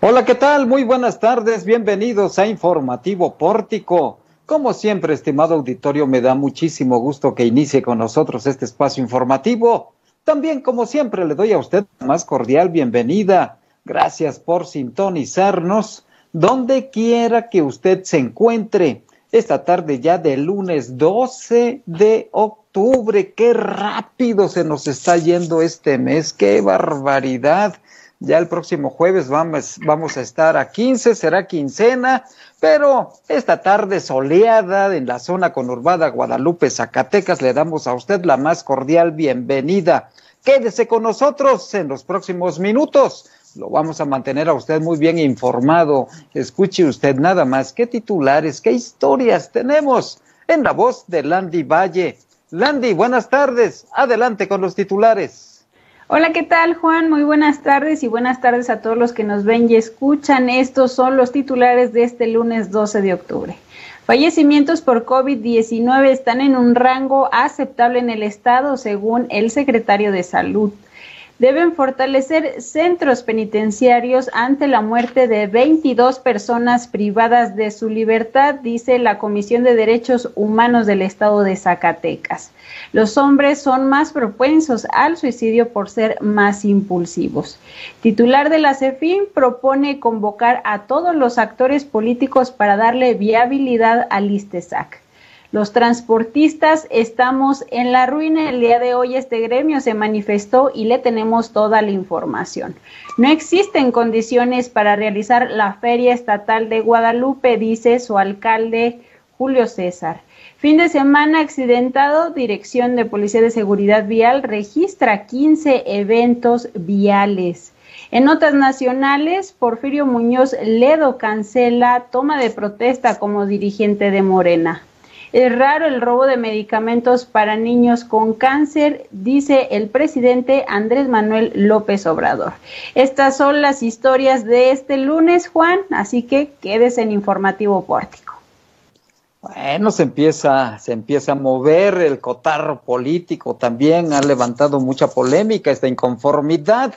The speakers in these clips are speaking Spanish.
Hola, ¿qué tal? Muy buenas tardes, bienvenidos a Informativo Pórtico. Como siempre, estimado auditorio, me da muchísimo gusto que inicie con nosotros este espacio informativo. También, como siempre, le doy a usted la más cordial bienvenida. Gracias por sintonizarnos donde quiera que usted se encuentre. Esta tarde ya de lunes 12 de octubre. Qué rápido se nos está yendo este mes. Qué barbaridad. Ya el próximo jueves vamos, vamos a estar a 15, será quincena, pero esta tarde soleada en la zona conurbada Guadalupe, Zacatecas, le damos a usted la más cordial bienvenida. Quédese con nosotros en los próximos minutos. Lo vamos a mantener a usted muy bien informado. Escuche usted nada más qué titulares, qué historias tenemos en la voz de Landy Valle. Landy, buenas tardes. Adelante con los titulares. Hola, ¿qué tal Juan? Muy buenas tardes y buenas tardes a todos los que nos ven y escuchan. Estos son los titulares de este lunes 12 de octubre. Fallecimientos por COVID-19 están en un rango aceptable en el estado, según el secretario de Salud deben fortalecer centros penitenciarios ante la muerte de 22 personas privadas de su libertad, dice la Comisión de Derechos Humanos del Estado de Zacatecas. Los hombres son más propensos al suicidio por ser más impulsivos. Titular de la CEFIN propone convocar a todos los actores políticos para darle viabilidad al ISTESAC. Los transportistas estamos en la ruina. El día de hoy este gremio se manifestó y le tenemos toda la información. No existen condiciones para realizar la Feria Estatal de Guadalupe, dice su alcalde Julio César. Fin de semana accidentado, Dirección de Policía de Seguridad Vial registra 15 eventos viales. En notas nacionales, Porfirio Muñoz Ledo cancela toma de protesta como dirigente de Morena. Es raro el robo de medicamentos para niños con cáncer, dice el presidente Andrés Manuel López Obrador. Estas son las historias de este lunes, Juan, así que quédese en informativo pórtico. Bueno, se empieza, se empieza a mover el cotarro político, también ha levantado mucha polémica esta inconformidad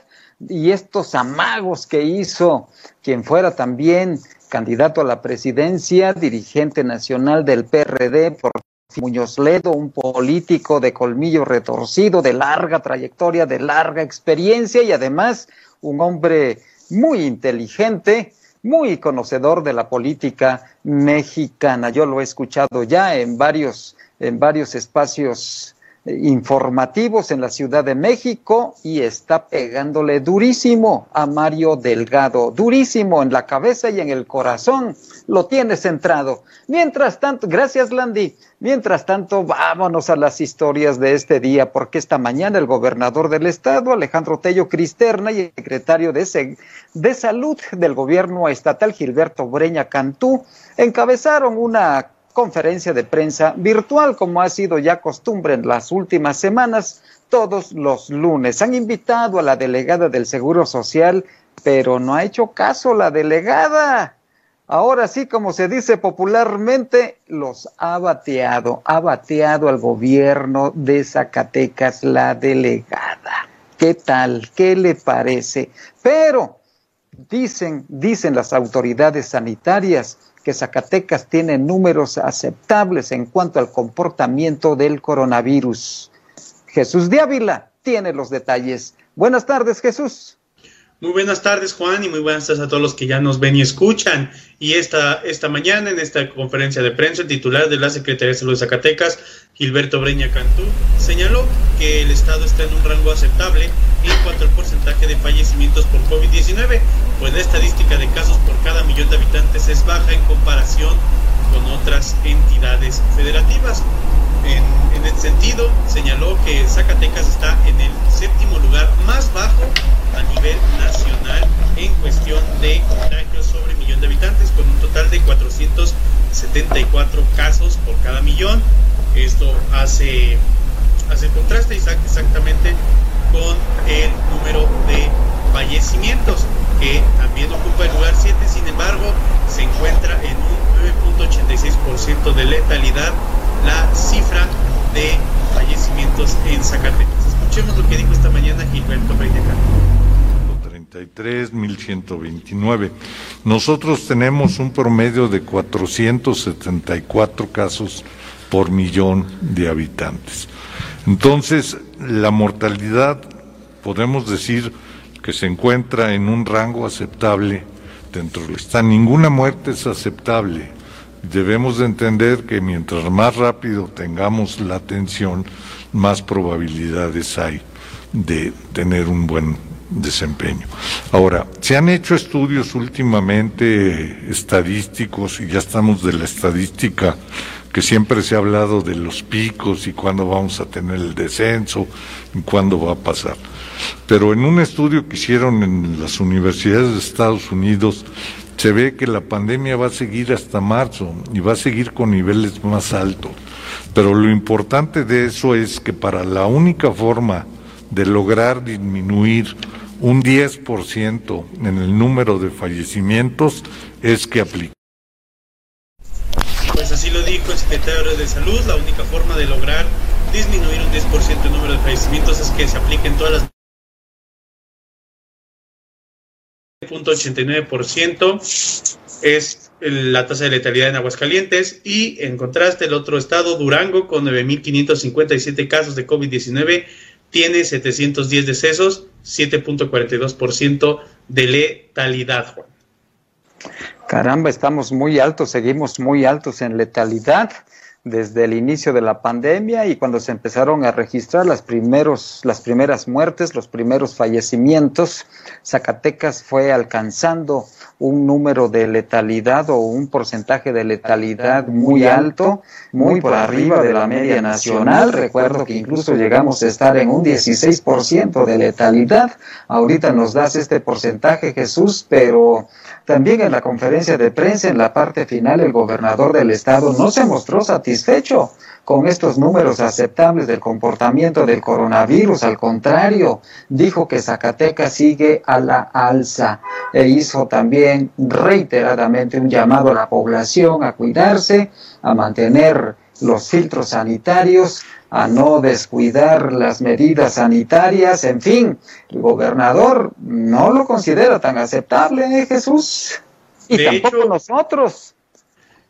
y estos amagos que hizo quien fuera también candidato a la presidencia, dirigente nacional del PRD por Muñoz Ledo, un político de colmillo retorcido, de larga trayectoria, de larga experiencia y además un hombre muy inteligente, muy conocedor de la política mexicana. Yo lo he escuchado ya en varios, en varios espacios informativos en la Ciudad de México y está pegándole durísimo a Mario Delgado, durísimo en la cabeza y en el corazón, lo tiene centrado. Mientras tanto, gracias Landy, mientras tanto vámonos a las historias de este día, porque esta mañana el gobernador del estado, Alejandro Tello Cristerna, y el secretario de, de Salud del gobierno estatal, Gilberto Breña Cantú, encabezaron una conferencia de prensa virtual, como ha sido ya costumbre en las últimas semanas, todos los lunes. Han invitado a la delegada del Seguro Social, pero no ha hecho caso la delegada. Ahora sí, como se dice popularmente, los ha bateado, ha bateado al gobierno de Zacatecas la delegada. ¿Qué tal? ¿Qué le parece? Pero dicen, dicen las autoridades sanitarias, que Zacatecas tiene números aceptables en cuanto al comportamiento del coronavirus. Jesús de Ávila tiene los detalles. Buenas tardes, Jesús. Muy buenas tardes, Juan, y muy buenas tardes a todos los que ya nos ven y escuchan. Y esta, esta mañana, en esta conferencia de prensa, el titular de la Secretaría de Salud de Zacatecas, Gilberto Breña Cantú, señaló que el Estado está en un rango aceptable en cuanto al porcentaje de fallecimientos por COVID-19, pues la estadística de casos por cada millón de habitantes es baja en comparación con otras entidades federativas. En este sentido, señaló que Zacatecas está en el séptimo lugar más bajo a nivel nacional en cuestión de contagios sobre millón de habitantes, con un total de 474 casos por cada millón. Esto hace, hace contraste exactamente con el número de fallecimientos, que también ocupa el lugar 7, sin embargo, se encuentra en un 9.86% de letalidad la cifra de fallecimientos en Zacatecas. Escuchemos lo que dijo esta mañana Gilberto Breñacán. 133, 1129. Nosotros tenemos un promedio de 474 casos por millón de habitantes. Entonces, la mortalidad, podemos decir que se encuentra en un rango aceptable dentro de esta. Ninguna muerte es aceptable. Debemos de entender que mientras más rápido tengamos la atención, más probabilidades hay de tener un buen desempeño. Ahora, se han hecho estudios últimamente estadísticos y ya estamos de la estadística que siempre se ha hablado de los picos y cuándo vamos a tener el descenso y cuándo va a pasar. Pero en un estudio que hicieron en las universidades de Estados Unidos, se ve que la pandemia va a seguir hasta marzo y va a seguir con niveles más altos. Pero lo importante de eso es que para la única forma de lograr disminuir un 10% en el número de fallecimientos es que aplique. Pues así lo dijo el secretario de Salud, la única forma de lograr disminuir un 10% el número de fallecimientos es que se apliquen todas las .89% es la tasa de letalidad en Aguascalientes y en contraste el otro estado, Durango, con 9.557 casos de COVID-19, tiene 710 decesos, 7.42% de letalidad, Juan. Caramba, estamos muy altos, seguimos muy altos en letalidad desde el inicio de la pandemia y cuando se empezaron a registrar las, primeros, las primeras muertes, los primeros fallecimientos, Zacatecas fue alcanzando un número de letalidad o un porcentaje de letalidad muy alto, muy por arriba de la media nacional. Recuerdo que incluso llegamos a estar en un 16% de letalidad. Ahorita nos das este porcentaje, Jesús, pero también en la conferencia de prensa, en la parte final, el gobernador del estado no se mostró satisfecho con estos números aceptables del comportamiento del coronavirus. Al contrario, dijo que Zacatecas sigue a la alza e hizo también reiteradamente un llamado a la población a cuidarse, a mantener los filtros sanitarios, a no descuidar las medidas sanitarias, en fin, el gobernador no lo considera tan aceptable, ¿eh, Jesús? Y tampoco nosotros.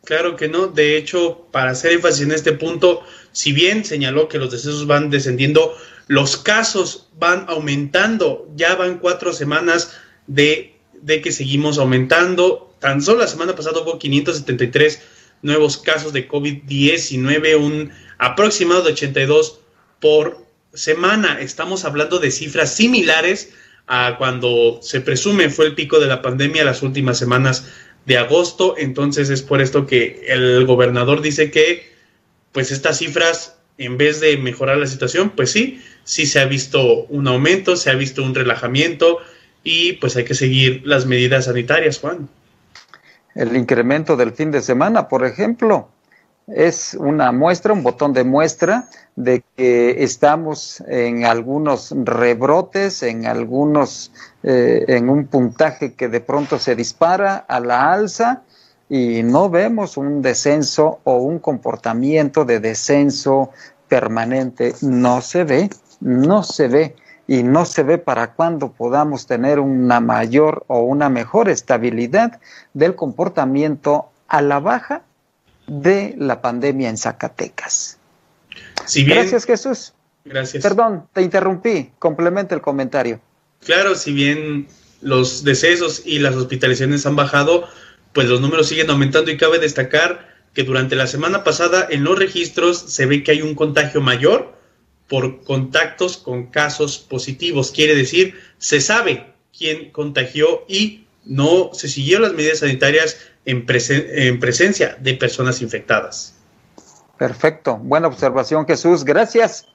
Claro que no, de hecho, para hacer énfasis en este punto, si bien señaló que los decesos van descendiendo, los casos van aumentando, ya van cuatro semanas de, de que seguimos aumentando, tan solo la semana pasada hubo 573 nuevos casos de COVID-19, un aproximado de 82 por semana. Estamos hablando de cifras similares a cuando se presume fue el pico de la pandemia las últimas semanas de agosto. Entonces es por esto que el gobernador dice que pues estas cifras, en vez de mejorar la situación, pues sí, sí se ha visto un aumento, se ha visto un relajamiento y pues hay que seguir las medidas sanitarias, Juan el incremento del fin de semana, por ejemplo, es una muestra, un botón de muestra de que estamos en algunos rebrotes, en algunos, eh, en un puntaje que de pronto se dispara a la alza y no vemos un descenso o un comportamiento de descenso permanente. No se ve, no se ve y no se ve para cuándo podamos tener una mayor o una mejor estabilidad del comportamiento a la baja de la pandemia en Zacatecas. Gracias Jesús. Gracias. Perdón, te interrumpí. Complementa el comentario. Claro, si bien los decesos y las hospitalizaciones han bajado, pues los números siguen aumentando y cabe destacar que durante la semana pasada en los registros se ve que hay un contagio mayor por contactos con casos positivos. Quiere decir, se sabe quién contagió y no se siguieron las medidas sanitarias en, en presencia de personas infectadas. Perfecto. Buena observación, Jesús. Gracias.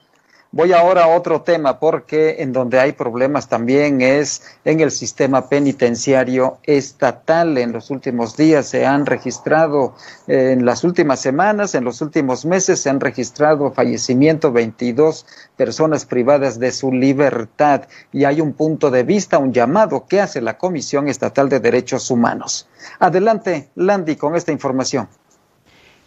Voy ahora a otro tema porque en donde hay problemas también es en el sistema penitenciario estatal. En los últimos días se han registrado, en las últimas semanas, en los últimos meses se han registrado fallecimiento 22 personas privadas de su libertad y hay un punto de vista, un llamado que hace la Comisión Estatal de Derechos Humanos. Adelante, Landy, con esta información.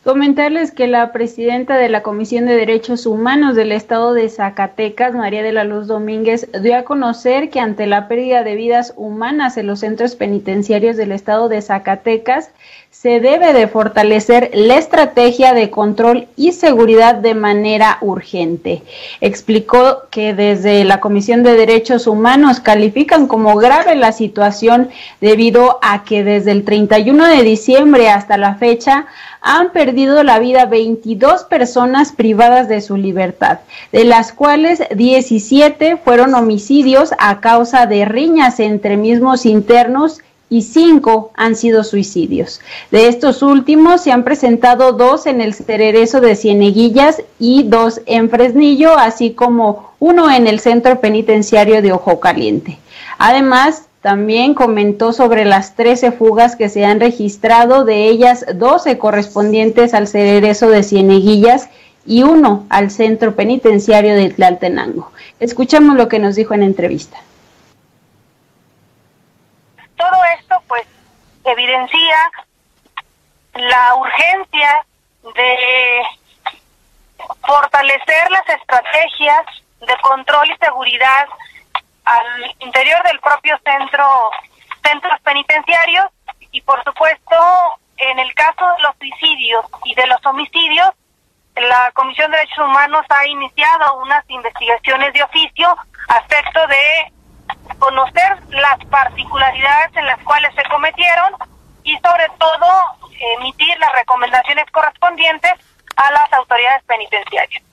Comentarles que la presidenta de la Comisión de Derechos Humanos del Estado de Zacatecas, María de la Luz Domínguez, dio a conocer que ante la pérdida de vidas humanas en los centros penitenciarios del Estado de Zacatecas, se debe de fortalecer la estrategia de control y seguridad de manera urgente. Explicó que desde la Comisión de Derechos Humanos califican como grave la situación debido a que desde el 31 de diciembre hasta la fecha han perdido la vida 22 personas privadas de su libertad, de las cuales 17 fueron homicidios a causa de riñas entre mismos internos y cinco han sido suicidios. De estos últimos se han presentado dos en el Cererezo de Cieneguillas y dos en Fresnillo, así como uno en el Centro Penitenciario de Ojo Caliente. Además, también comentó sobre las 13 fugas que se han registrado, de ellas 12 correspondientes al Cererezo de Cieneguillas y uno al Centro Penitenciario de Tlaltenango. Escuchamos lo que nos dijo en entrevista. Todo esto pues evidencia la urgencia de fortalecer las estrategias de control y seguridad al interior del propio centro, centros penitenciarios y por supuesto en el caso de los suicidios y de los homicidios, la Comisión de Derechos Humanos ha iniciado unas investigaciones de oficio a efecto de conocer las particularidades en las cuales se cometieron y sobre todo emitir las recomendaciones correspondientes a las autoridades penitenciarias.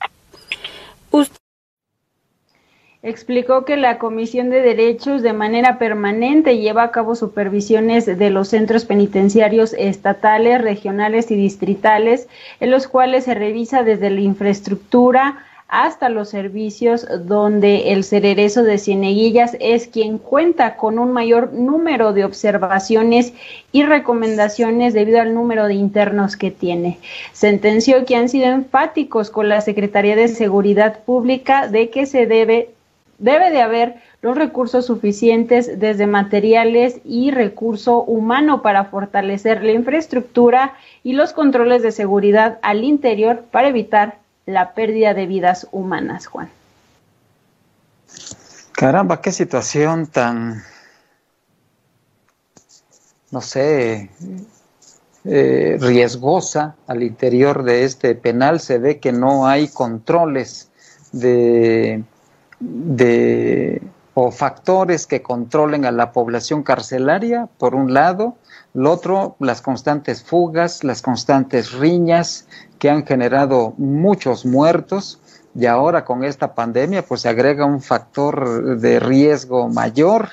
Explicó que la Comisión de Derechos de manera permanente lleva a cabo supervisiones de los centros penitenciarios estatales, regionales y distritales, en los cuales se revisa desde la infraestructura hasta los servicios donde el cererezo de Cieneguillas es quien cuenta con un mayor número de observaciones y recomendaciones debido al número de internos que tiene. Sentenció que han sido enfáticos con la Secretaría de Seguridad Pública de que se debe debe de haber los recursos suficientes desde materiales y recurso humano para fortalecer la infraestructura y los controles de seguridad al interior para evitar la pérdida de vidas humanas, Juan. Caramba, qué situación tan, no sé, eh, riesgosa al interior de este penal. Se ve que no hay controles de de o factores que controlen a la población carcelaria, por un lado, lo otro, las constantes fugas, las constantes riñas que han generado muchos muertos. Y ahora con esta pandemia pues se agrega un factor de riesgo mayor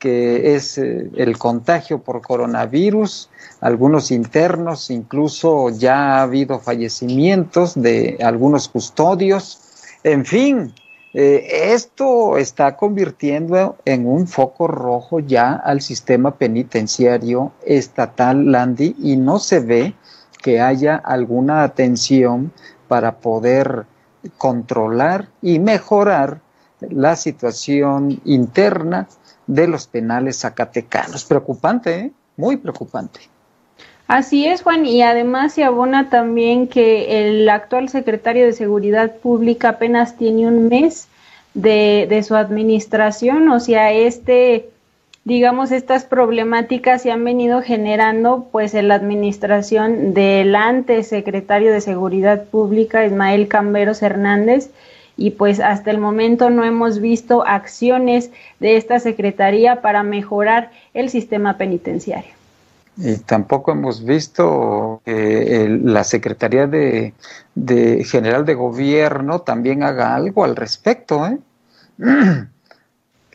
que es eh, el contagio por coronavirus, algunos internos, incluso ya ha habido fallecimientos de algunos custodios, en fin, eh, esto está convirtiendo en un foco rojo ya al sistema penitenciario estatal, Landy, y no se ve que haya alguna atención para poder controlar y mejorar la situación interna de los penales zacatecanos. Preocupante, ¿eh? muy preocupante. Así es, Juan, y además se abona también que el actual secretario de Seguridad Pública apenas tiene un mes de, su administración, o sea, este, digamos, estas problemáticas se han venido generando pues en la administración del antes secretario de Seguridad Pública, Ismael Camberos Hernández, y pues hasta el momento no hemos visto acciones de esta secretaría para mejorar el sistema penitenciario. Y tampoco hemos visto que la Secretaría de, General de Gobierno también haga algo al respecto. ¿eh?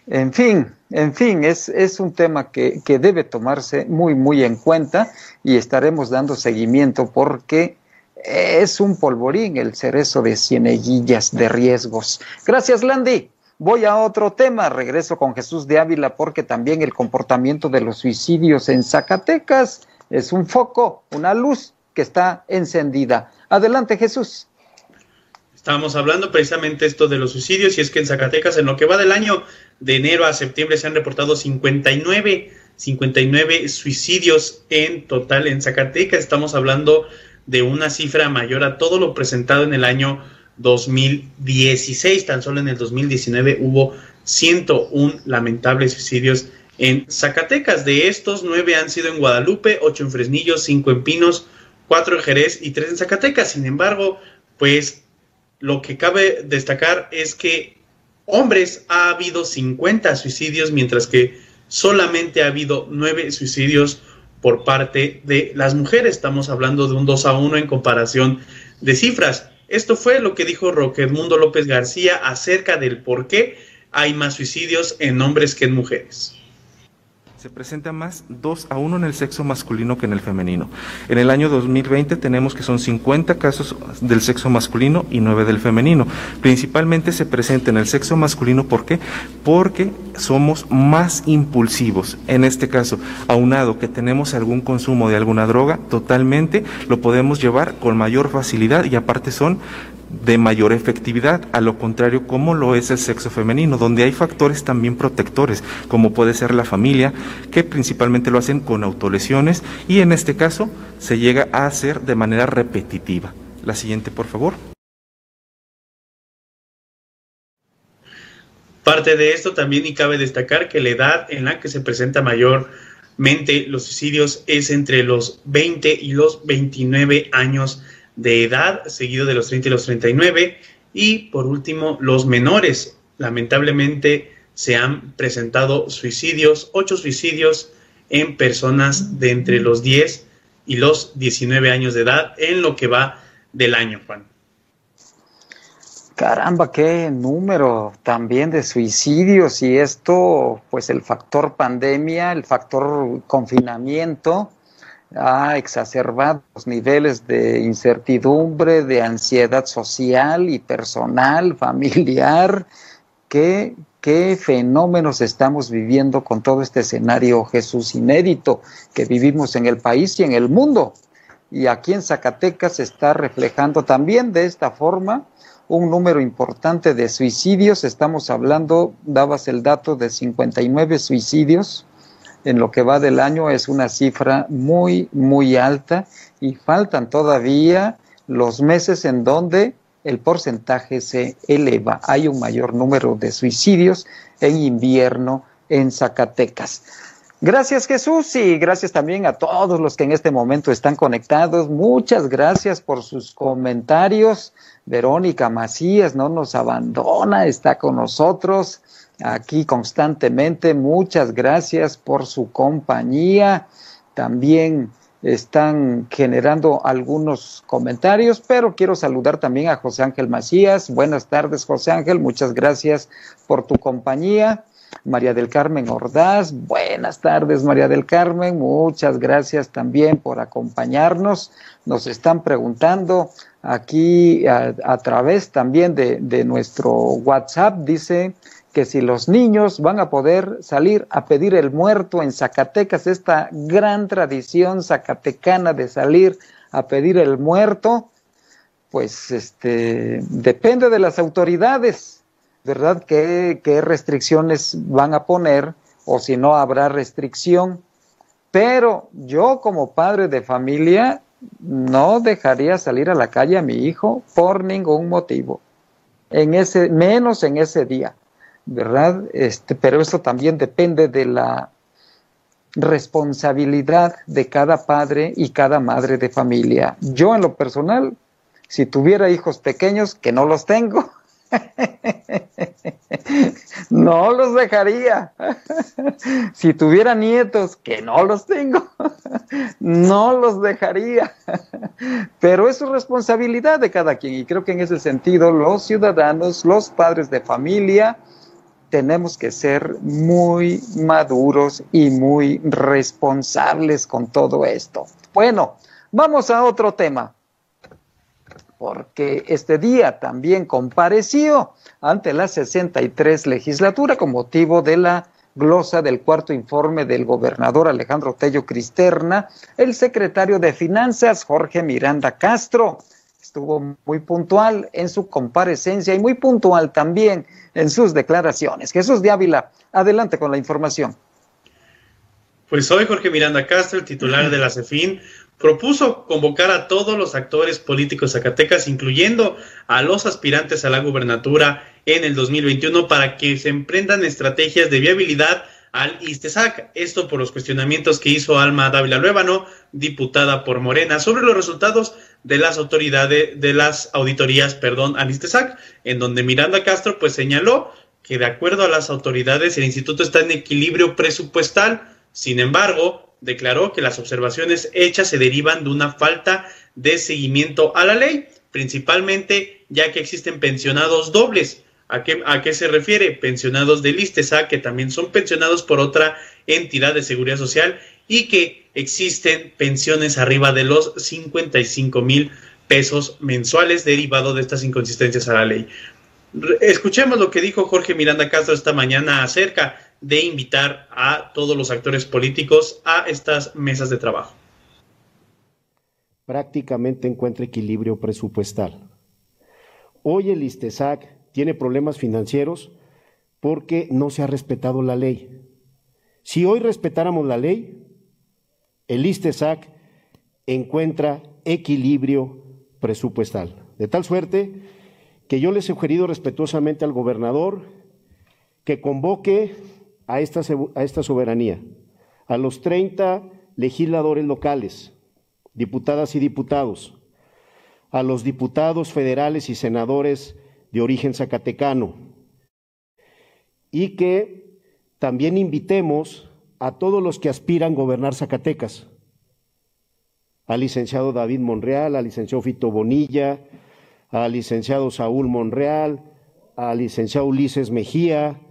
En fin, en fin, es, es un tema que, que, debe tomarse muy, muy en cuenta y estaremos dando seguimiento porque es un polvorín el cerezo de cieneguillas de riesgos. Gracias, Landy. Voy a otro tema, regreso con Jesús de Ávila porque también el comportamiento de los suicidios en Zacatecas es un foco, una luz que está encendida. Adelante Jesús. Estábamos hablando precisamente esto de los suicidios y es que en Zacatecas en lo que va del año de enero a septiembre se han reportado 59, 59 suicidios en total en Zacatecas. Estamos hablando de una cifra mayor a todo lo presentado en el año 2016. Tan solo en el 2019 hubo 101 lamentables suicidios en Zacatecas. De estos, nueve han sido en Guadalupe, ocho en Fresnillo, cinco en Pinos, cuatro en Jerez y tres en Zacatecas. Sin embargo, pues lo que cabe destacar es que hombres ha habido 50 suicidios, mientras que solamente ha habido nueve suicidios por parte de las mujeres. Estamos hablando de un 2 a 1 en comparación de cifras. Esto fue lo que dijo Roque Edmundo López García acerca del por qué hay más suicidios en hombres que en mujeres se presenta más 2 a 1 en el sexo masculino que en el femenino. En el año 2020 tenemos que son 50 casos del sexo masculino y 9 del femenino. Principalmente se presenta en el sexo masculino, ¿por qué? Porque somos más impulsivos. En este caso, aunado que tenemos algún consumo de alguna droga, totalmente lo podemos llevar con mayor facilidad y aparte son de mayor efectividad, a lo contrario como lo es el sexo femenino, donde hay factores también protectores, como puede ser la familia, que principalmente lo hacen con autolesiones y en este caso se llega a hacer de manera repetitiva. La siguiente, por favor. Parte de esto también y cabe destacar que la edad en la que se presenta mayormente los suicidios es entre los 20 y los 29 años de edad, seguido de los 30 y los 39. Y por último, los menores. Lamentablemente se han presentado suicidios, ocho suicidios en personas de entre los 10 y los 19 años de edad en lo que va del año, Juan. Caramba, qué número también de suicidios y esto, pues el factor pandemia, el factor confinamiento, ha exacerbado los niveles de incertidumbre, de ansiedad social y personal, familiar. ¿Qué, qué fenómenos estamos viviendo con todo este escenario Jesús inédito que vivimos en el país y en el mundo? Y aquí en Zacatecas se está reflejando también de esta forma un número importante de suicidios. Estamos hablando, dabas el dato de 59 suicidios en lo que va del año es una cifra muy, muy alta y faltan todavía los meses en donde el porcentaje se eleva. Hay un mayor número de suicidios en invierno en Zacatecas. Gracias Jesús y gracias también a todos los que en este momento están conectados. Muchas gracias por sus comentarios. Verónica Macías no nos abandona, está con nosotros aquí constantemente. Muchas gracias por su compañía. También están generando algunos comentarios, pero quiero saludar también a José Ángel Macías. Buenas tardes, José Ángel. Muchas gracias por tu compañía. María del Carmen Ordaz, buenas tardes María del Carmen, muchas gracias también por acompañarnos. Nos están preguntando aquí a, través también de, de nuestro WhatsApp, dice que si los niños van a poder salir a pedir el muerto en Zacatecas, esta gran tradición zacatecana de salir a pedir el muerto, pues este depende de las autoridades, ¿verdad? ¿Qué, qué restricciones van a poner o si no habrá restricción? Pero yo como padre de familia no dejaría salir a la calle a mi hijo por ningún motivo, en ese, menos en ese día. ¿Verdad? Este, pero eso también depende de la responsabilidad de cada padre y cada madre de familia. Yo en lo personal, si tuviera hijos pequeños, que no los tengo, no los dejaría. si tuviera nietos, que no los tengo, no los dejaría. Pero es su responsabilidad de cada quien y creo que en ese sentido los ciudadanos, los padres de familia, tenemos que ser muy maduros y muy responsables con todo esto. Bueno, vamos a otro tema, porque este día también compareció ante la 63 legislatura con motivo de la glosa del cuarto informe del gobernador Alejandro Tello Cristerna, el secretario de Finanzas Jorge Miranda Castro. Estuvo muy puntual en su comparecencia y muy puntual también en sus declaraciones. Jesús de Ávila, adelante con la información. Pues hoy Jorge Miranda Castro, el titular de la CEFIN, propuso convocar a todos los actores políticos zacatecas, incluyendo a los aspirantes a la gubernatura en el 2021, para que se emprendan estrategias de viabilidad al ISTESAC. Esto por los cuestionamientos que hizo Alma Dávila Luébano, diputada por Morena, sobre los resultados de las autoridades, de las auditorías, perdón, al ISTESAC, en donde Miranda Castro pues señaló que de acuerdo a las autoridades el instituto está en equilibrio presupuestal. Sin embargo, declaró que las observaciones hechas se derivan de una falta de seguimiento a la ley, principalmente ya que existen pensionados dobles. ¿A qué, ¿A qué, se refiere? Pensionados del ISTESA, que también son pensionados por otra entidad de seguridad social y que existen pensiones arriba de los 55 mil pesos mensuales derivado de estas inconsistencias a la ley. Escuchemos lo que dijo Jorge Miranda Castro esta mañana acerca de invitar a todos los actores políticos a estas mesas de trabajo. Prácticamente encuentra equilibrio presupuestal. Hoy el ISTESAC tiene problemas financieros porque no se ha respetado la ley. Si hoy respetáramos la ley, el ISTESAC encuentra equilibrio presupuestal. De tal suerte que yo le he sugerido respetuosamente al gobernador que convoque a esta, a esta soberanía, a los 30 legisladores locales, diputadas y diputados, a los diputados federales y senadores de origen zacatecano, y que también invitemos a todos los que aspiran gobernar Zacatecas, al licenciado David Monreal, al licenciado Fito Bonilla, al licenciado Saúl Monreal, al licenciado Ulises Mejía,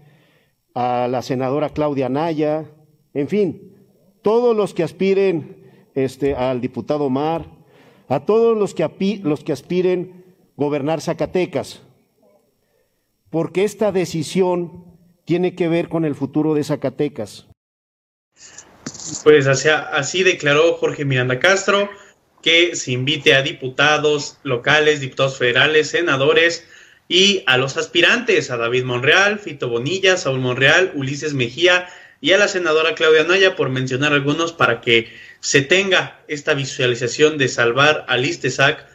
a la senadora Claudia Naya, en fin, todos los que aspiren este, al diputado Mar, a todos los que, los que aspiren gobernar Zacatecas, porque esta decisión tiene que ver con el futuro de Zacatecas. Pues así, declaró Jorge Miranda Castro que se invite a diputados locales, diputados federales, senadores y a los aspirantes, a David Monreal, Fito Bonilla, Saúl Monreal, Ulises Mejía y a la senadora Claudia Naya, por mencionar algunos, para que se tenga esta visualización de salvar al ISTESAC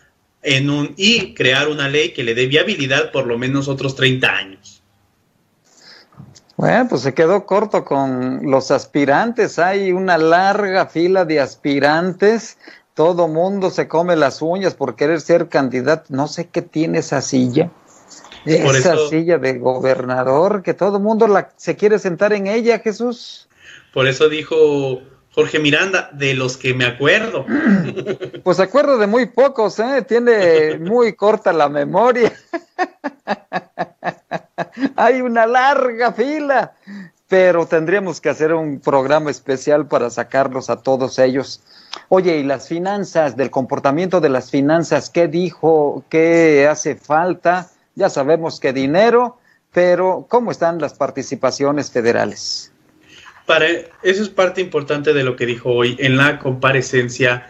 en un, y crear una ley que le dé viabilidad por lo menos otros 30 años. Bueno, pues se quedó corto con los aspirantes. Hay una larga fila de aspirantes todo mundo se come las uñas por querer ser candidato. No sé qué tiene esa silla. esa silla de gobernador, que todo mundo la, se quiere sentar en ella, Jesús. Por eso dijo Jorge Miranda, de los que me acuerdo. Pues acuerdo de muy pocos, ¿eh? Tiene muy corta la memoria. Hay una larga fila, pero tendríamos que hacer un programa especial para sacarlos a todos ellos. Oye, ¿y las finanzas, del comportamiento de las finanzas? ¿Qué dijo? ¿Qué hace falta? Ya sabemos que dinero, pero ¿cómo están las participaciones federales? Para, eso es parte importante de lo que dijo hoy en la comparecencia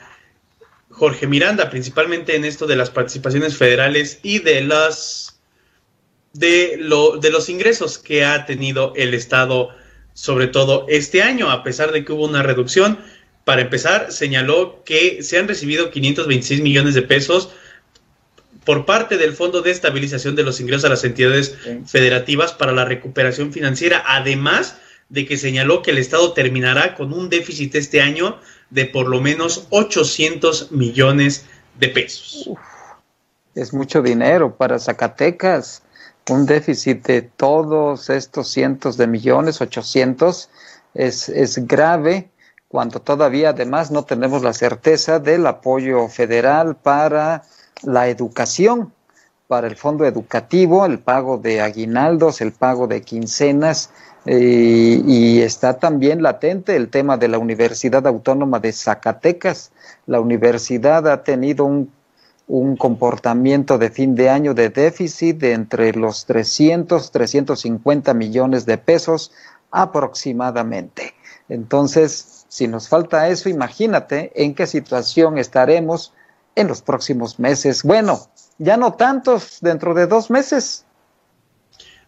Jorge Miranda, principalmente en esto de las participaciones federales y de las de, lo, de los ingresos que ha tenido el Estado, sobre todo este año, a pesar de que hubo una reducción. Para empezar, señaló que se han recibido 526 millones de pesos por parte del Fondo de Estabilización de los Ingresos a las entidades federativas para la recuperación financiera, además de que señaló que el Estado terminará con un déficit este año de por lo menos 800 millones de pesos. es mucho dinero para Zacatecas, un déficit de todos estos cientos de millones, 800, es, es grave cuando todavía además no tenemos la certeza del apoyo federal para la educación, para el fondo educativo, el pago de aguinaldos, el pago de quincenas, eh, y está también latente el tema de la Universidad Autónoma de Zacatecas. La universidad ha tenido un, un comportamiento de fin de año de déficit de entre los 300, 350 millones de pesos aproximadamente. Entonces, si nos falta eso, imagínate en qué situación estaremos en los próximos meses. Bueno, ya no tantos, dentro de dos meses.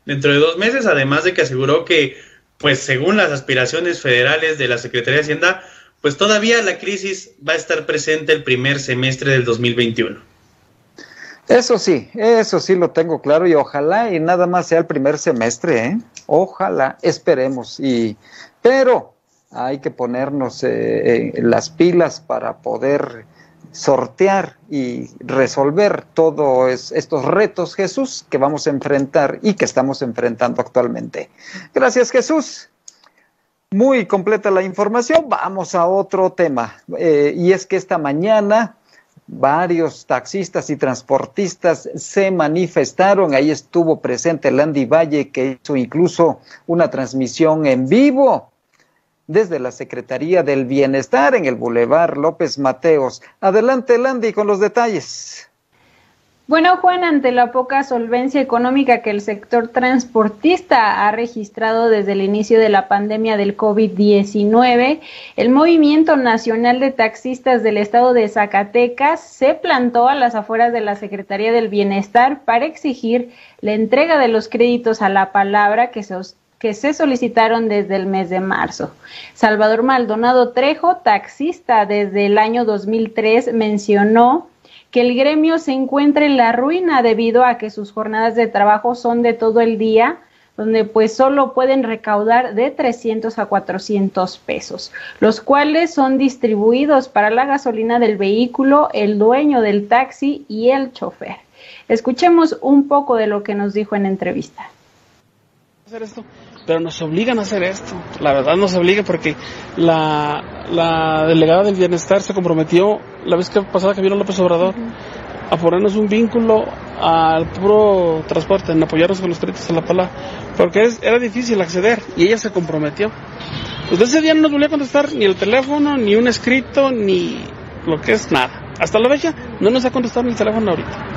Dentro de dos meses, además de que aseguró que, pues según las aspiraciones federales de la Secretaría de Hacienda, pues todavía la crisis va a estar presente el primer semestre del 2021. Eso sí, eso sí lo tengo claro y ojalá y nada más sea el primer semestre, ¿eh? Ojalá, esperemos. Y, pero hay que ponernos eh, las pilas para poder sortear y resolver todos estos retos, Jesús, que vamos a enfrentar y que estamos enfrentando actualmente. Gracias, Jesús. Muy completa la información. Vamos a otro tema. Eh, y es que esta mañana varios taxistas y transportistas se manifestaron. Ahí estuvo presente Landy Valle, que hizo incluso una transmisión en vivo desde la Secretaría del Bienestar en el Boulevard López Mateos. Adelante, Landy, con los detalles. Bueno, Juan, ante la poca solvencia económica que el sector transportista ha registrado desde el inicio de la pandemia del COVID-19, el Movimiento Nacional de Taxistas del Estado de Zacatecas se plantó a las afueras de la Secretaría del Bienestar para exigir la entrega de los créditos a la palabra que se, que se solicitaron desde el mes de marzo. Salvador Maldonado Trejo, taxista desde el año 2003, mencionó que el gremio se encuentra en la ruina debido a que sus jornadas de trabajo son de todo el día, donde pues solo pueden recaudar de 300 a 400 pesos, los cuales son distribuidos para la gasolina del vehículo, el dueño del taxi y el chofer. Escuchemos un poco de lo que nos dijo en entrevista. Hacer esto pero nos obligan a hacer esto. La verdad nos obliga porque la, la delegada del bienestar se comprometió la vez que pasada que vino López Obrador a ponernos un vínculo al puro transporte, en apoyarnos con los créditos a la palabra, porque era difícil acceder y ella se comprometió. Pues ese día no nos volvió a contestar ni el teléfono, ni un escrito, ni lo que es nada. Hasta la fecha no nos ha contestado ni el teléfono ahorita.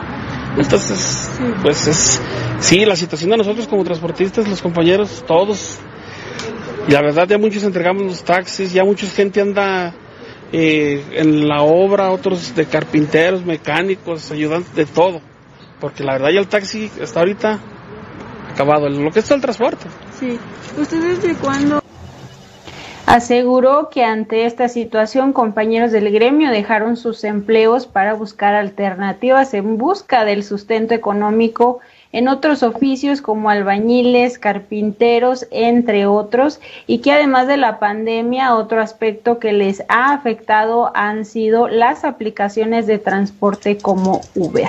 Entonces, pues es, sí, la situación de nosotros como transportistas, los compañeros, todos, y la verdad ya muchos entregamos los taxis, ya mucha gente anda eh, en la obra, otros de carpinteros, mecánicos, ayudantes, de todo, porque la verdad ya el taxi está ahorita acabado, lo que es el transporte. Sí, ¿ustedes de cuándo? Aseguró que ante esta situación compañeros del gremio dejaron sus empleos para buscar alternativas en busca del sustento económico en otros oficios como albañiles, carpinteros, entre otros, y que además de la pandemia, otro aspecto que les ha afectado han sido las aplicaciones de transporte como Uber.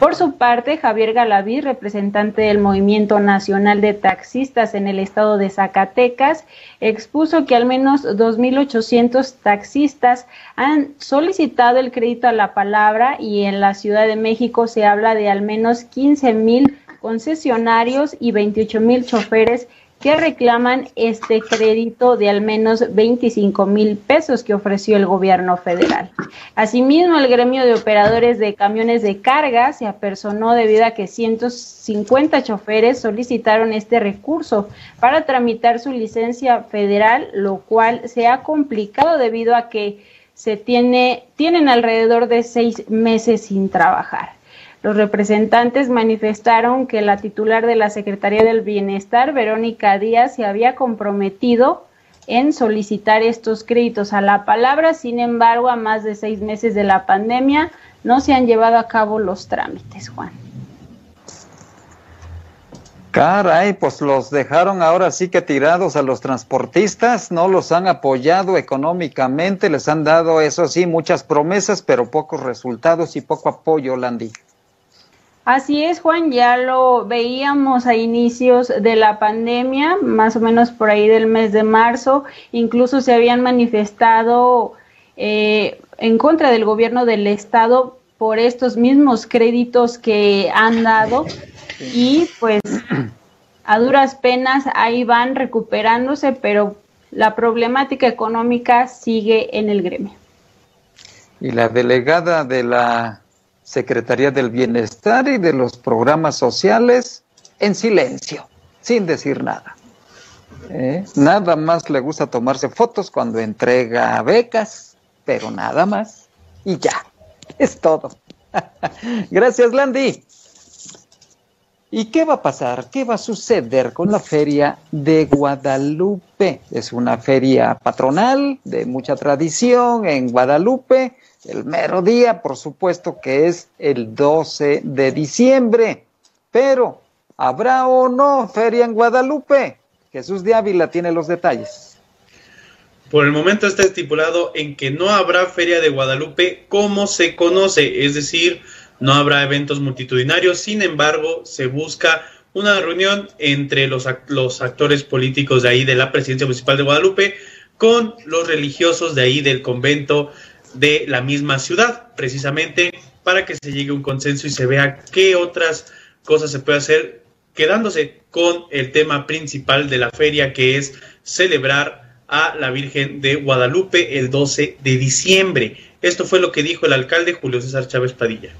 Por su parte, Javier Galaví, representante del Movimiento Nacional de Taxistas en el estado de Zacatecas, expuso que al menos 2.800 taxistas han solicitado el crédito a la palabra y en la Ciudad de México se habla de al menos 15.000 concesionarios y 28 mil choferes que reclaman este crédito de al menos 25 mil pesos que ofreció el gobierno federal. Asimismo, el gremio de operadores de camiones de carga se apersonó debido a que 150 choferes solicitaron este recurso para tramitar su licencia federal, lo cual se ha complicado debido a que se tiene, tienen alrededor de seis meses sin trabajar. Los representantes manifestaron que la titular de la Secretaría del Bienestar, Verónica Díaz, se había comprometido en solicitar estos créditos a la palabra. Sin embargo, a más de seis meses de la pandemia, no se han llevado a cabo los trámites, Juan. Caray, pues los dejaron ahora sí que tirados a los transportistas, no los han apoyado económicamente, les han dado, eso sí, muchas promesas, pero pocos resultados y poco apoyo, Landy. Así es, Juan, ya lo veíamos a inicios de la pandemia, más o menos por ahí del mes de marzo, incluso se habían manifestado eh, en contra del gobierno del estado por estos mismos créditos que han dado y pues a duras penas ahí van recuperándose, pero la problemática económica sigue en el gremio. Y la delegada de la Secretaría del Bienestar y de los programas sociales en silencio, sin decir nada. ¿Eh? Nada más le gusta tomarse fotos cuando entrega becas, pero nada más. Y ya, es todo. Gracias, Landy. ¿Y qué va a pasar? ¿Qué va a suceder con la feria de Guadalupe? Es una feria patronal de mucha tradición en Guadalupe. El mero día, por supuesto, que es el 12 de diciembre. Pero, ¿habrá o no feria en Guadalupe? Jesús de Ávila tiene los detalles. Por el momento está estipulado en que no habrá feria de Guadalupe como se conoce, es decir, no habrá eventos multitudinarios, sin embargo, se busca una reunión entre los, los actores políticos de ahí de la presidencia municipal de Guadalupe con los religiosos de ahí del convento de la misma ciudad, precisamente para que se llegue a un consenso y se vea qué otras cosas se puede hacer quedándose con el tema principal de la feria que es celebrar a la Virgen de Guadalupe el 12 de diciembre. Esto fue lo que dijo el alcalde Julio César Chávez Padilla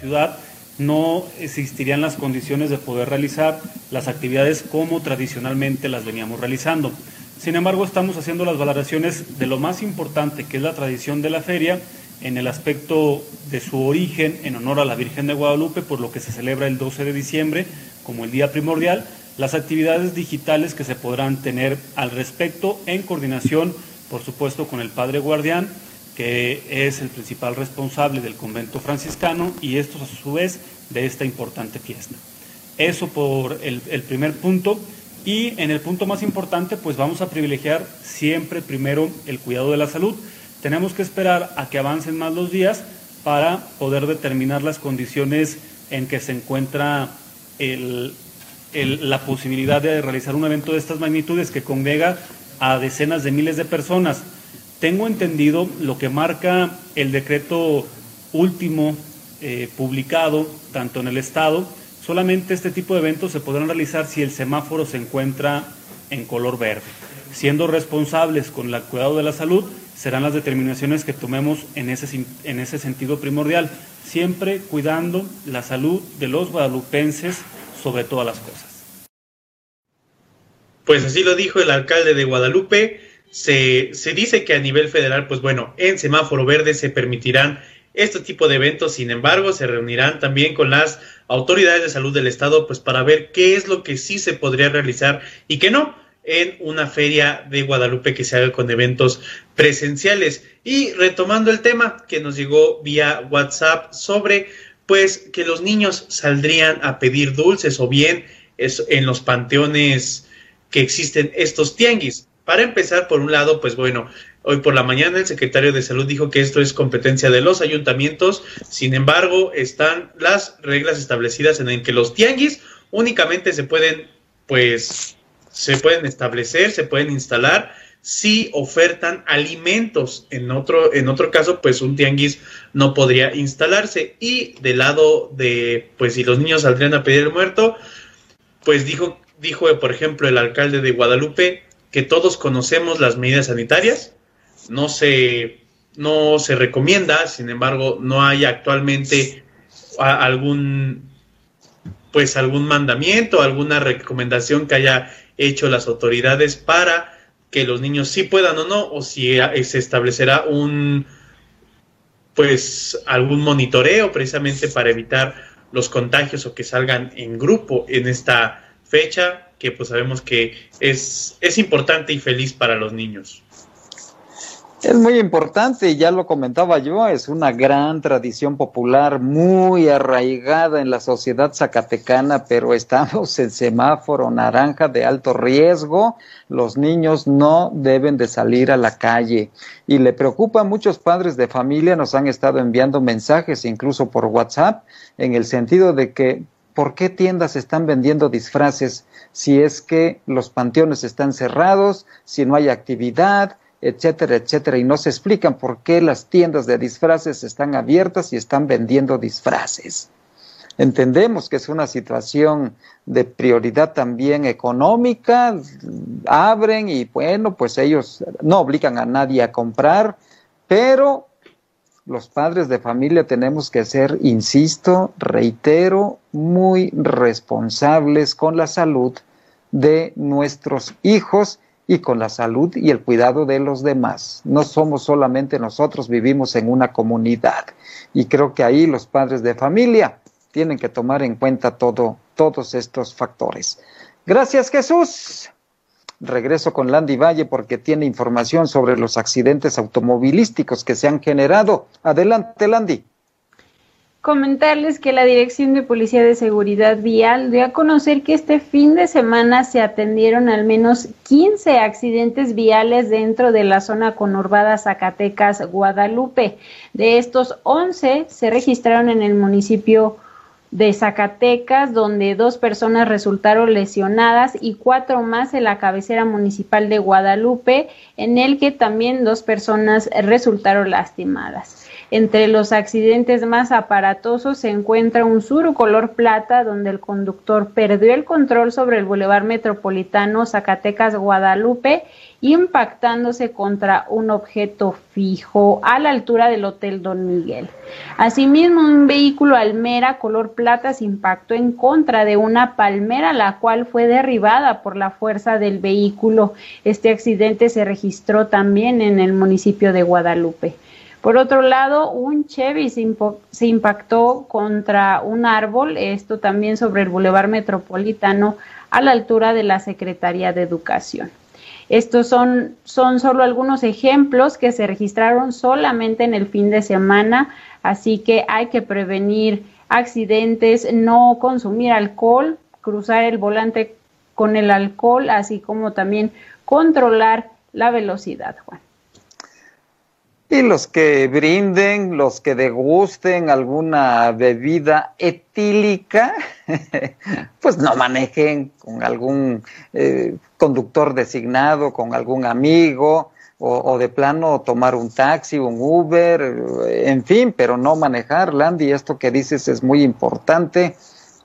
ciudad no existirían las condiciones de poder realizar las actividades como tradicionalmente las veníamos realizando. Sin embargo, estamos haciendo las valoraciones de lo más importante, que es la tradición de la feria, en el aspecto de su origen en honor a la Virgen de Guadalupe, por lo que se celebra el 12 de diciembre como el día primordial, las actividades digitales que se podrán tener al respecto en coordinación, por supuesto, con el Padre Guardián, que es el principal responsable del convento franciscano y estos a su vez de esta importante fiesta. Eso por el, primer punto. Y en el punto más importante, pues vamos a privilegiar siempre primero el cuidado de la salud. Tenemos que esperar a que avancen más los días para poder determinar las condiciones en que se encuentra la posibilidad de realizar un evento de estas magnitudes que congrega a decenas de miles de personas tengo entendido lo que marca el decreto último eh, publicado, tanto en el Estado, solamente este tipo de eventos se podrán realizar si el semáforo se encuentra en color verde. Siendo responsables con el cuidado de la salud, serán las determinaciones que tomemos en ese, en ese sentido primordial, siempre cuidando la salud de los guadalupenses sobre todas las cosas. Pues así lo dijo el alcalde de Guadalupe, se dice que a nivel federal, pues bueno, en semáforo verde se permitirán este tipo de eventos, sin embargo, se reunirán también con las autoridades de salud del estado, pues para ver qué es lo que sí se podría realizar y qué no en una feria de Guadalupe que se haga con eventos presenciales. Y retomando el tema que nos llegó vía WhatsApp sobre, pues, que los niños saldrían a pedir dulces o bien en los panteones que existen estos tianguis. Para empezar, por un lado, pues bueno, hoy por la mañana el secretario de Salud dijo que esto es competencia de los ayuntamientos, sin embargo, están las reglas establecidas en el que los tianguis únicamente se pueden, pues, se pueden establecer, se pueden instalar si ofertan alimentos. En otro, en otro caso, pues un tianguis no podría instalarse. Y del lado de, pues si los niños saldrían a pedir el muerto, pues dijo, dijo, por ejemplo, el alcalde de Guadalupe, que todos conocemos las medidas sanitarias, no se, no se recomienda, sin embargo, no hay actualmente algún pues algún mandamiento, alguna recomendación que haya hecho las autoridades para que los niños sí puedan o no, o si se establecerá un pues algún monitoreo precisamente para evitar los contagios o que salgan en grupo en esta fecha que pues sabemos que es, es importante y feliz para los niños. Es muy importante, ya lo comentaba yo, es una gran tradición popular muy arraigada en la sociedad zacatecana, pero estamos en semáforo naranja de alto riesgo. Los niños no deben de salir a la calle. Y le preocupa a muchos padres de familia, nos han estado enviando mensajes, incluso por WhatsApp, en el sentido de que ¿por qué tiendas están vendiendo disfraces si es que los panteones están cerrados, si no hay actividad, etcétera, etcétera? Y no se explican por qué las tiendas de disfraces están abiertas y están vendiendo disfraces. Entendemos que es una situación de prioridad también económica, abren y bueno, pues ellos no obligan a nadie a comprar, pero los padres de familia tenemos que ser, insisto, reitero, muy responsables con la salud de nuestros hijos y con la salud y el cuidado de los demás. No somos solamente nosotros, vivimos en una comunidad. Y creo que ahí los padres de familia tienen que tomar en cuenta todo, todos estos factores. Gracias Jesús. Regreso con Landy Valle porque tiene información sobre los accidentes automovilísticos que se han generado. Adelante, Landy. Comentarles que la Dirección de Policía de Seguridad Vial dio a conocer que este fin de semana se atendieron al menos 15 accidentes viales dentro de la zona conurbada Zacatecas, Guadalupe. De estos 11 se registraron en el municipio de Zacatecas, donde dos personas resultaron lesionadas y cuatro más en la cabecera municipal de Guadalupe, en el que también dos personas resultaron lastimadas. Entre los accidentes más aparatosos se encuentra un sur color plata donde el conductor perdió el control sobre el bulevar metropolitano Zacatecas Guadalupe impactándose contra un objeto fijo a la altura del Hotel Don Miguel. Asimismo, un vehículo Almera color plata se impactó en contra de una palmera, la cual fue derribada por la fuerza del vehículo. Este accidente se registró también en el municipio de Guadalupe. Por otro lado, un Chevy se, impactó contra un árbol, esto también sobre el Boulevard Metropolitano, a la altura de la Secretaría de Educación. Estos son, son solo algunos ejemplos que se registraron solamente en el fin de semana, así que hay que prevenir accidentes, no consumir alcohol, cruzar el volante con el alcohol, así como también controlar la velocidad, Juan. Y los que brinden, los que degusten alguna bebida etílica, pues no manejen con algún eh, conductor designado, con algún amigo, o, de plano tomar un taxi, un Uber, en fin, pero no manejar, Landy, esto que dices es muy importante.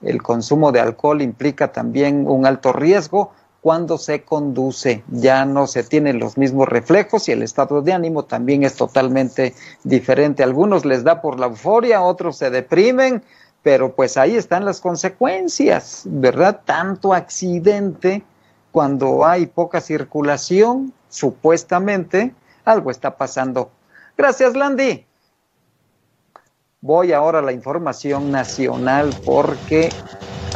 El consumo de alcohol implica también un alto riesgo, cuando se conduce. Ya no se tienen los mismos reflejos y el estado de ánimo también es totalmente diferente. algunos les da por la euforia, otros se deprimen, pero pues ahí están las consecuencias, ¿verdad? Tanto accidente cuando hay poca circulación, supuestamente, algo está pasando. Gracias, Landy. Voy ahora a la información nacional porque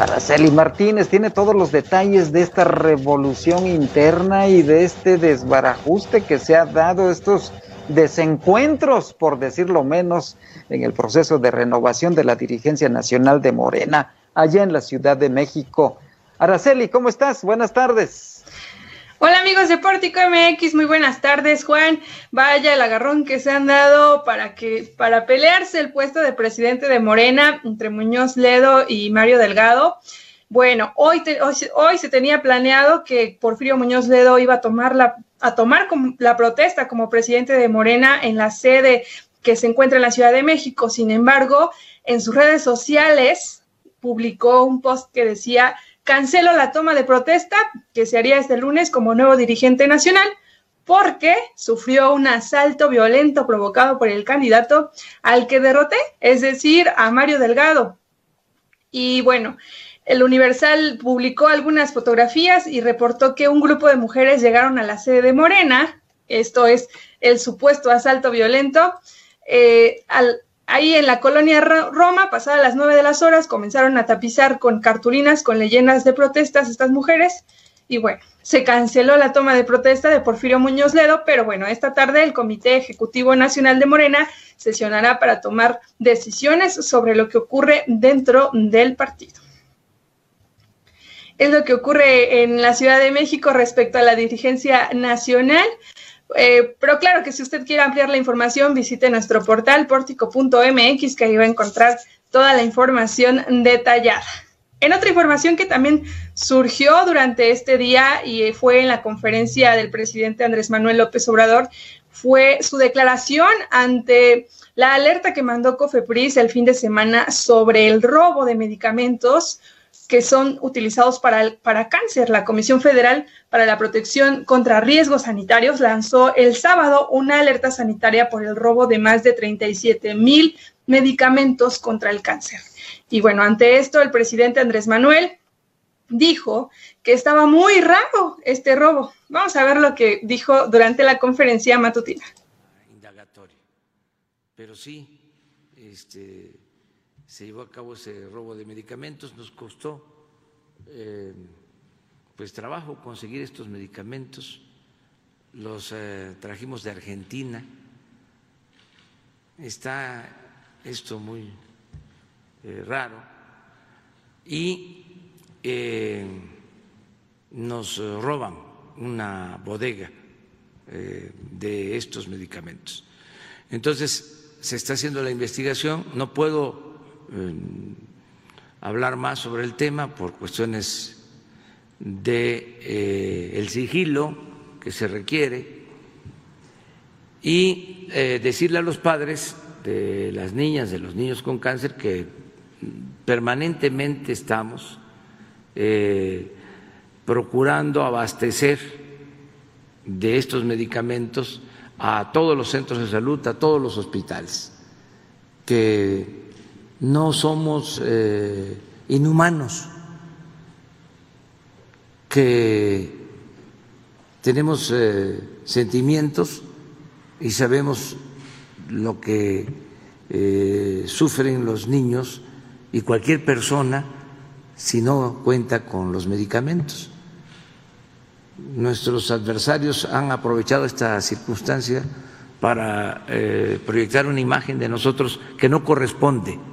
Araceli Martínez tiene todos los detalles de esta revolución interna y de este desbarajuste que se ha dado, estos desencuentros, por decirlo menos, en el proceso de renovación de la dirigencia nacional de Morena, allá en la Ciudad de México. Araceli, ¿cómo estás? Buenas tardes. Hola amigos de Pórtico MX, muy buenas tardes, Juan. Vaya el agarrón que se han dado para que para pelearse el puesto de presidente de Morena entre Muñoz Ledo y Mario Delgado. Bueno, hoy, hoy, se tenía planeado que Porfirio Muñoz Ledo iba a tomar la a tomar la protesta como presidente de Morena en la sede que se encuentra en la Ciudad de México. Sin embargo, en sus redes sociales publicó un post que decía cancelo la toma de protesta que se haría este lunes como nuevo dirigente nacional porque sufrió un asalto violento provocado por el candidato al que derroté, es decir, a Mario Delgado. Y bueno, el Universal publicó algunas fotografías y reportó que un grupo de mujeres llegaron a la sede de Morena, esto es el supuesto asalto violento, eh, al, Ahí en la colonia Roma, pasadas las nueve de las horas, comenzaron a tapizar con cartulinas con leyendas de protestas estas mujeres. Y bueno, se canceló la toma de protesta de Porfirio Muñoz Ledo, pero bueno, esta tarde el Comité Ejecutivo Nacional de Morena sesionará para tomar decisiones sobre lo que ocurre dentro del partido. Es lo que ocurre en la Ciudad de México respecto a la dirigencia nacional. Eh, pero claro que si usted quiere ampliar la información, visite nuestro portal portico.mx, que ahí va a encontrar toda la información detallada. En otra información que también surgió durante este día y fue en la conferencia del presidente Andrés Manuel López Obrador, fue su declaración ante la alerta que mandó Cofepris el fin de semana sobre el robo de medicamentos que son utilizados para, para cáncer. La Comisión Federal para la Protección contra Riesgos Sanitarios lanzó el sábado una alerta sanitaria por el robo de más de 37 mil medicamentos contra el cáncer. Y bueno, ante esto, el presidente Andrés Manuel dijo que estaba muy raro este robo. Vamos a ver lo que dijo durante la conferencia matutina. Indagatorio. Pero sí, este, se llevó a cabo ese robo de medicamentos. Nos costó eh, pues trabajo conseguir estos medicamentos. Los eh, trajimos de Argentina. Está esto muy eh, raro y nos roban una bodega de estos medicamentos. Entonces, se está haciendo la investigación. No puedo hablar más sobre el tema por cuestiones de eh, el sigilo que se requiere y eh, decirle a los padres de las niñas, de los niños con cáncer que permanentemente estamos eh, procurando abastecer de estos medicamentos a todos los centros de salud, a todos los hospitales, que no somos inhumanos que tenemos eh, sentimientos y sabemos lo que eh, sufren los niños y cualquier persona si no cuenta con los medicamentos. Nuestros adversarios han aprovechado esta circunstancia para eh, proyectar una imagen de nosotros que no corresponde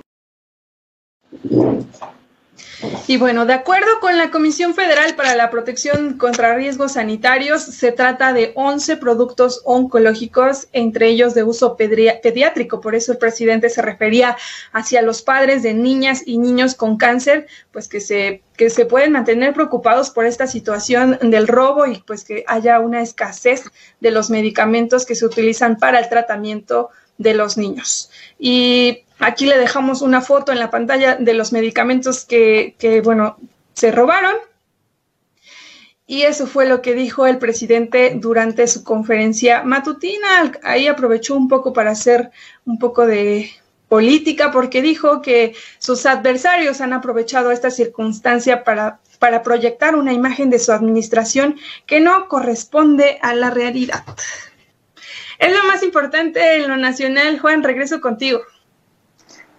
y bueno, de acuerdo con la Comisión Federal para la Protección contra Riesgos Sanitarios, se trata de 11 productos oncológicos, entre ellos de uso pediátrico. Por eso el presidente se refería hacia los padres de niñas y niños con cáncer, pues que se, que se pueden mantener preocupados por esta situación del robo y pues que haya una escasez de los medicamentos que se utilizan para el tratamiento de los niños. Y aquí le dejamos una foto en la pantalla de los medicamentos que, bueno, se robaron. Y eso fue lo que dijo el presidente durante su conferencia matutina. Ahí aprovechó un poco para hacer un poco de política porque dijo que sus adversarios han aprovechado esta circunstancia para, para proyectar una imagen de su administración que no corresponde a la realidad. Es lo más importante en lo nacional. Juan, regreso contigo.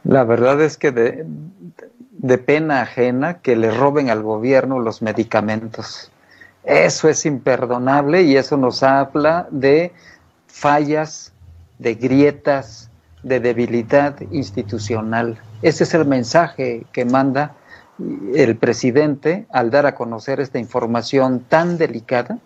La verdad es que de, pena ajena que le roben al gobierno los medicamentos. Eso es imperdonable y eso nos habla de fallas, de grietas, de debilidad institucional. Ese es el mensaje que manda el presidente al dar a conocer esta información tan delicada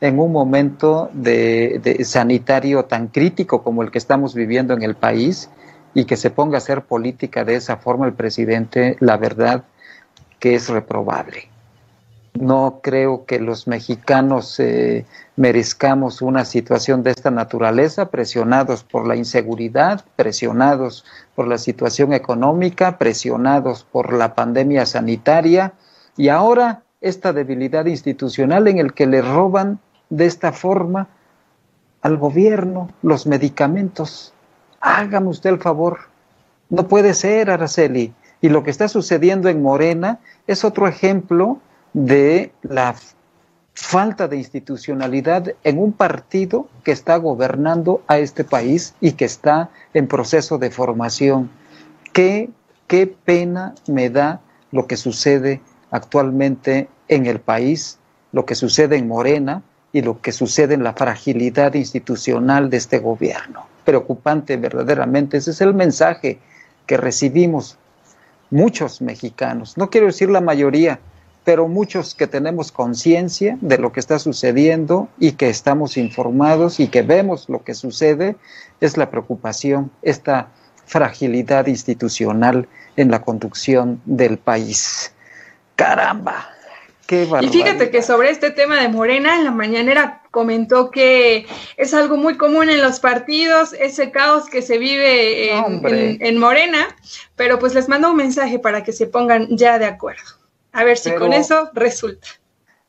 en un momento de, sanitario tan crítico como el que estamos viviendo en el país y que se ponga a hacer política de esa forma el presidente, la verdad que es reprobable. No creo que los mexicanos eh, merezcamos una situación de esta naturaleza, presionados por la inseguridad, presionados por la situación económica, presionados por la pandemia sanitaria y ahora esta debilidad institucional en el que le roban de esta forma al gobierno los medicamentos. Hágame usted el favor. No puede ser, Araceli. Y lo que está sucediendo en Morena es otro ejemplo de la falta de institucionalidad en un partido que está gobernando a este país y que está en proceso de formación. Qué, qué pena me da lo que sucede actualmente en el país, lo que sucede en Morena, y lo que sucede en la fragilidad institucional de este gobierno. Preocupante verdaderamente, ese es el mensaje que recibimos muchos mexicanos, no quiero decir la mayoría, pero muchos que tenemos conciencia de lo que está sucediendo y que estamos informados y que vemos lo que sucede, es la preocupación, esta fragilidad institucional en la conducción del país. Caramba, y fíjate que sobre este tema de Morena, en la mañanera comentó que es algo muy común en los partidos, ese caos que se vive en, Morena, pero pues les mando un mensaje para que se pongan ya de acuerdo. A ver si con eso resulta.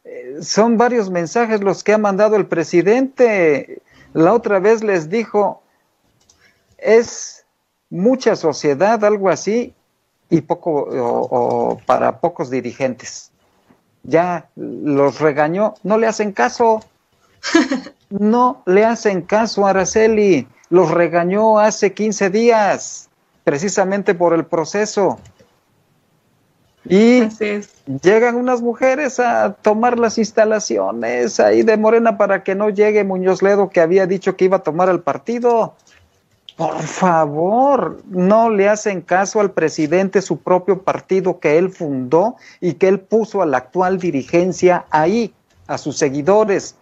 Eh, son varios mensajes los que ha mandado el presidente. La otra vez les dijo, es mucha sociedad, algo así, y poco, o para pocos dirigentes ya los regañó, no le hacen caso, no le hacen caso a Araceli, los regañó hace 15 días precisamente por el proceso. Y llegan unas mujeres a tomar las instalaciones ahí de Morena para que no llegue Muñoz Ledo que había dicho que iba a tomar el partido. Por favor, no le hacen caso al presidente, su propio partido que él fundó y que él puso a la actual dirigencia ahí, a sus seguidores.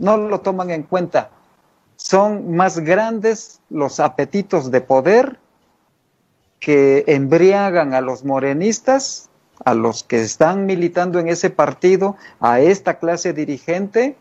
No lo toman en cuenta. Son más grandes los apetitos de poder que embriagan a los morenistas, a los que están militando en ese partido, a esta clase dirigente,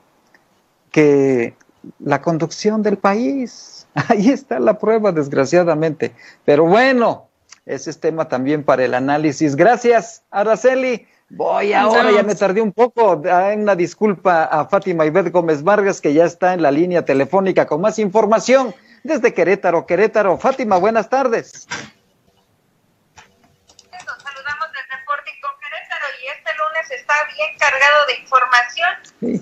que la conducción del país. Ahí está la prueba, desgraciadamente. Pero bueno, ese es tema también para el análisis. Gracias, Araceli. Voy ahora, ya me tardé un poco. Una disculpa a Fátima Ibet Gómez Vargas, que ya está en la línea telefónica con más información desde Querétaro. Querétaro, Fátima, buenas tardes. Nos saludamos desde Pórtico Querétaro y este lunes está bien cargado de información.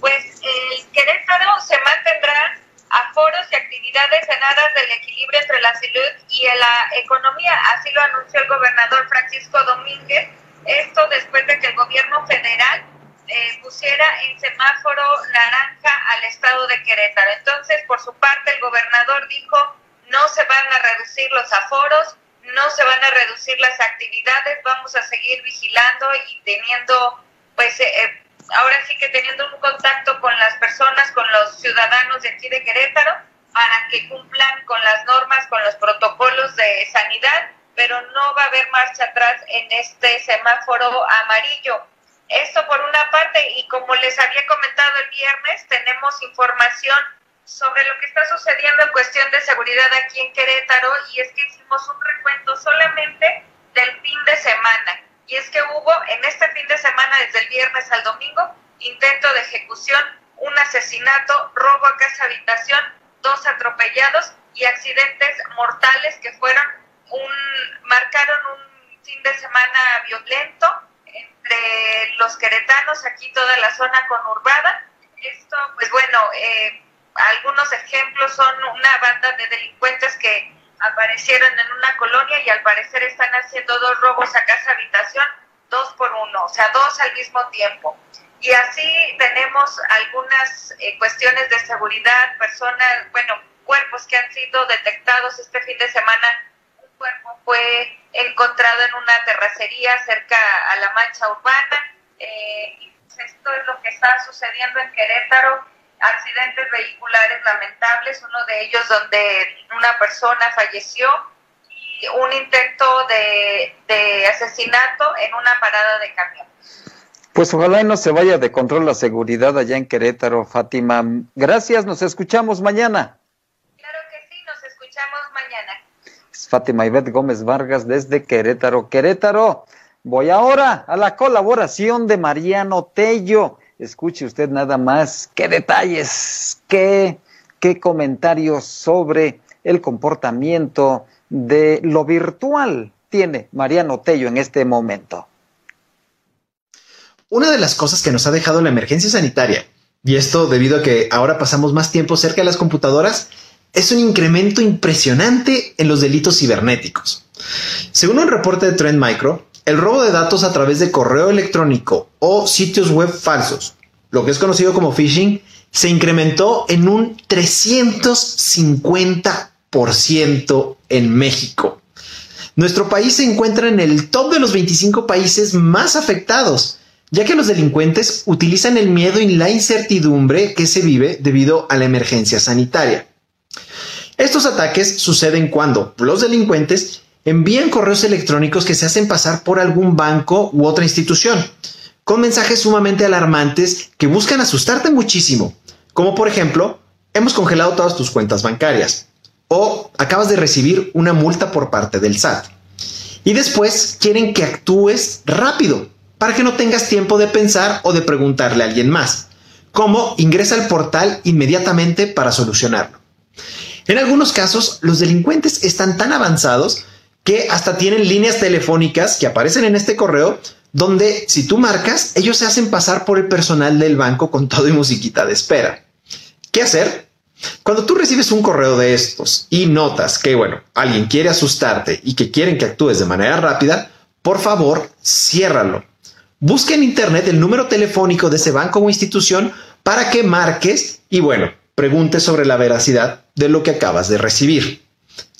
Pues el Querétaro se mantendrá aforos y actividades en aras del equilibrio entre la salud y la economía. Así lo anunció el gobernador Francisco Domínguez. Esto después de que el gobierno federal eh, pusiera en semáforo naranja al estado de Querétaro. Entonces, por su parte, el gobernador dijo, no se van a reducir los aforos, no se van a reducir las actividades, vamos a seguir vigilando y teniendo, pues, eh, eh ahora sí que teniendo un contacto con las personas, con los ciudadanos de aquí de Querétaro, para que cumplan con las normas, con los protocolos de sanidad, pero no va a haber marcha atrás en este semáforo amarillo. Esto por una parte, y como les había comentado el viernes, tenemos información sobre lo que está sucediendo en cuestión de seguridad aquí en Querétaro, y es que hicimos un recuento solamente del fin de semana y es que hubo en este fin de semana, desde el viernes al domingo, intento de ejecución, un asesinato, robo a casa habitación, dos atropellados y accidentes mortales que fueron un, marcaron un fin de semana violento entre los queretanos, aquí toda la zona conurbada. Esto, pues bueno, eh, algunos ejemplos son una banda de delincuentes que aparecieron en una colonia y al parecer están haciendo dos robos a casa habitación, dos por uno, o sea, dos al mismo tiempo. Y así tenemos algunas eh, cuestiones de seguridad, personas, bueno, cuerpos que han sido detectados este fin de semana. Cuerpo fue encontrado en una terracería cerca a la mancha urbana. Eh, y esto es lo que está sucediendo en Querétaro accidentes vehiculares lamentables, uno de ellos donde una persona falleció y un intento de, asesinato en una parada de camión. Pues ojalá y no se vaya de control la seguridad allá en Querétaro, Fátima. Gracias, nos escuchamos mañana. Fátima Ivette Gómez Vargas desde Querétaro. Querétaro, voy ahora a la colaboración de Mariano Tello Escuche usted nada más qué detalles, qué, qué comentarios sobre el comportamiento de lo virtual tiene Mariano Tello en este momento. Una de las cosas que nos ha dejado la emergencia sanitaria, y esto debido a que ahora pasamos más tiempo cerca de las computadoras, es un incremento impresionante en los delitos cibernéticos. Según un reporte de Trend Micro, el robo de datos a través de correo electrónico o sitios web falsos, lo que es conocido como phishing, se incrementó en un 350% en México. Nuestro país se encuentra en el top de los 25 países más afectados, ya que los delincuentes utilizan el miedo y la incertidumbre que se vive debido a la emergencia sanitaria. Estos ataques suceden cuando los delincuentes envían correos electrónicos que se hacen pasar por algún banco u otra institución, con mensajes sumamente alarmantes que buscan asustarte muchísimo, como por ejemplo, hemos congelado todas tus cuentas bancarias, o acabas de recibir una multa por parte del SAT. Y después quieren que actúes rápido, para que no tengas tiempo de pensar o de preguntarle a alguien más, como ingresa al portal inmediatamente para solucionarlo. En algunos casos, los delincuentes están tan avanzados que hasta tienen líneas telefónicas que aparecen en este correo donde si tú marcas, ellos se hacen pasar por el personal del banco con todo y musiquita de espera. ¿Qué hacer? Cuando tú recibes un correo de estos y notas que, bueno, alguien quiere asustarte y que quieren que actúes de manera rápida, por favor, ciérralo. Busca en internet el número telefónico de ese banco o institución para que marques y, bueno, preguntes sobre la veracidad de lo que acabas de recibir.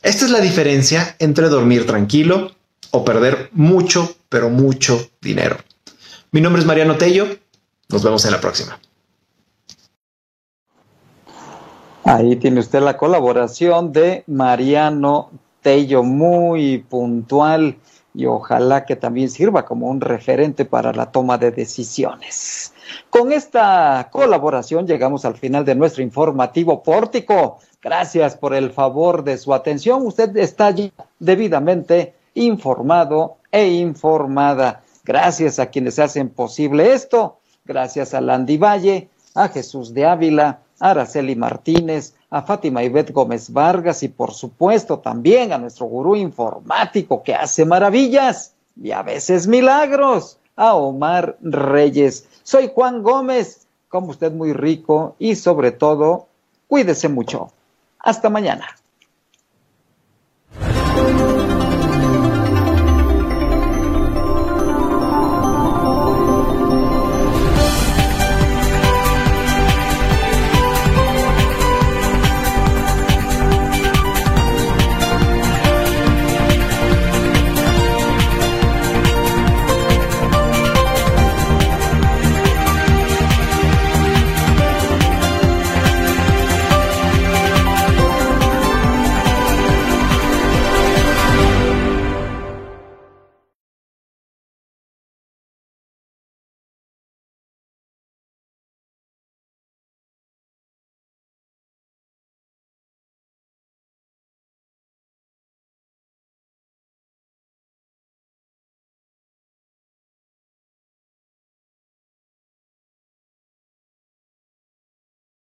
Esta es la diferencia entre dormir tranquilo o perder mucho, pero mucho dinero. Mi nombre es Mariano Tello. Nos vemos en la próxima. Ahí tiene usted la colaboración de Mariano Tello, muy puntual y ojalá que también sirva como un referente para la toma de decisiones. Con esta colaboración llegamos al final de nuestro informativo pórtico. Gracias por el favor de su atención. Usted está debidamente informado e informada. Gracias a quienes hacen posible esto. Gracias a Landy Valle, a Jesús de Ávila, a Araceli Martínez, a Fátima Ivette Gómez Vargas y por supuesto también a nuestro gurú informático que hace maravillas y a veces milagros, a Omar Reyes. Soy Juan Gómez, como usted muy rico y sobre todo, cuídese mucho. Hasta mañana.